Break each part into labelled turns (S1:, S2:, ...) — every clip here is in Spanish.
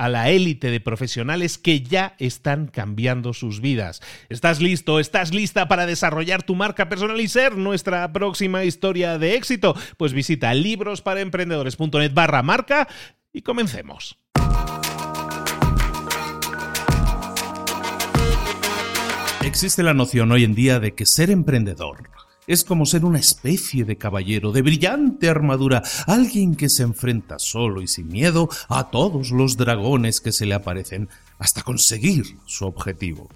S1: a la élite de profesionales que ya están cambiando sus vidas. ¿Estás listo? ¿Estás lista para desarrollar tu marca personal y ser nuestra próxima historia de éxito? Pues visita librosparaemprendedores.net barra marca y comencemos.
S2: Existe la noción hoy en día de que ser emprendedor es como ser una especie de caballero de brillante armadura, alguien que se enfrenta solo y sin miedo a todos los dragones que se le aparecen hasta conseguir su objetivo.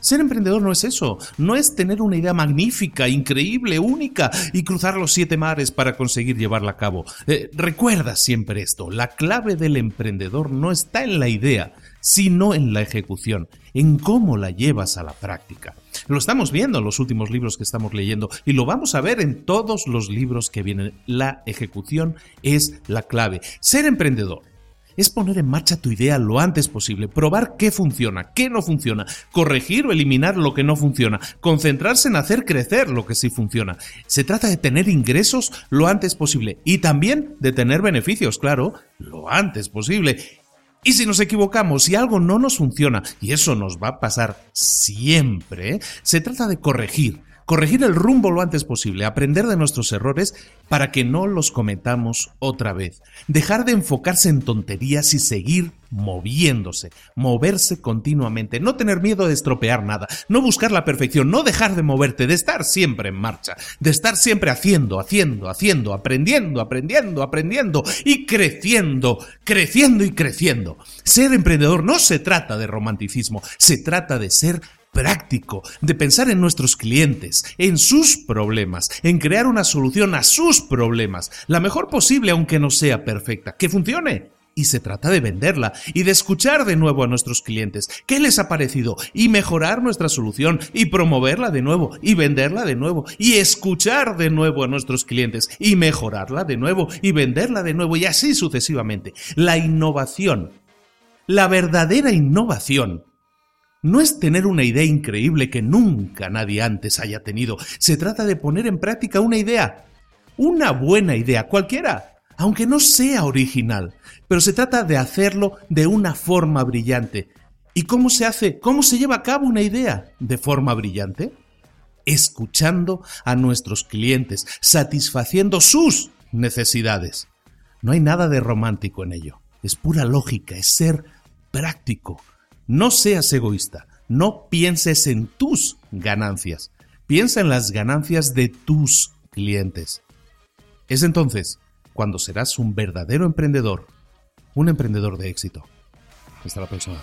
S2: Ser emprendedor no es eso, no es tener una idea magnífica, increíble, única y cruzar los siete mares para conseguir llevarla a cabo. Eh, recuerda siempre esto, la clave del emprendedor no está en la idea, sino en la ejecución, en cómo la llevas a la práctica. Lo estamos viendo en los últimos libros que estamos leyendo y lo vamos a ver en todos los libros que vienen. La ejecución es la clave. Ser emprendedor es poner en marcha tu idea lo antes posible, probar qué funciona, qué no funciona, corregir o eliminar lo que no funciona, concentrarse en hacer crecer lo que sí funciona. Se trata de tener ingresos lo antes posible y también de tener beneficios, claro, lo antes posible. Y si nos equivocamos, si algo no nos funciona, y eso nos va a pasar siempre, se trata de corregir, corregir el rumbo lo antes posible, aprender de nuestros errores para que no los cometamos otra vez, dejar de enfocarse en tonterías y seguir moviéndose, moverse continuamente, no tener miedo de estropear nada, no buscar la perfección, no dejar de moverte, de estar siempre en marcha, de estar siempre haciendo, haciendo, haciendo, aprendiendo, aprendiendo, aprendiendo y creciendo, creciendo y creciendo. Ser emprendedor no se trata de romanticismo, se trata de ser práctico, de pensar en nuestros clientes, en sus problemas, en crear una solución a sus problemas, la mejor posible aunque no sea perfecta, que funcione. Y se trata de venderla y de escuchar de nuevo a nuestros clientes qué les ha parecido y mejorar nuestra solución y promoverla de nuevo y venderla de nuevo y escuchar de nuevo a nuestros clientes y mejorarla de nuevo y venderla de nuevo y así sucesivamente. La innovación, la verdadera innovación, no es tener una idea increíble que nunca nadie antes haya tenido. Se trata de poner en práctica una idea. Una buena idea, cualquiera, aunque no sea original. Pero se trata de hacerlo de una forma brillante. ¿Y cómo se hace? ¿Cómo se lleva a cabo una idea de forma brillante? Escuchando a nuestros clientes, satisfaciendo sus necesidades. No hay nada de romántico en ello. Es pura lógica, es ser práctico no seas egoísta, no pienses en tus ganancias, piensa en las ganancias de tus clientes. Es entonces cuando serás un verdadero emprendedor, un emprendedor de éxito. Hasta la próxima.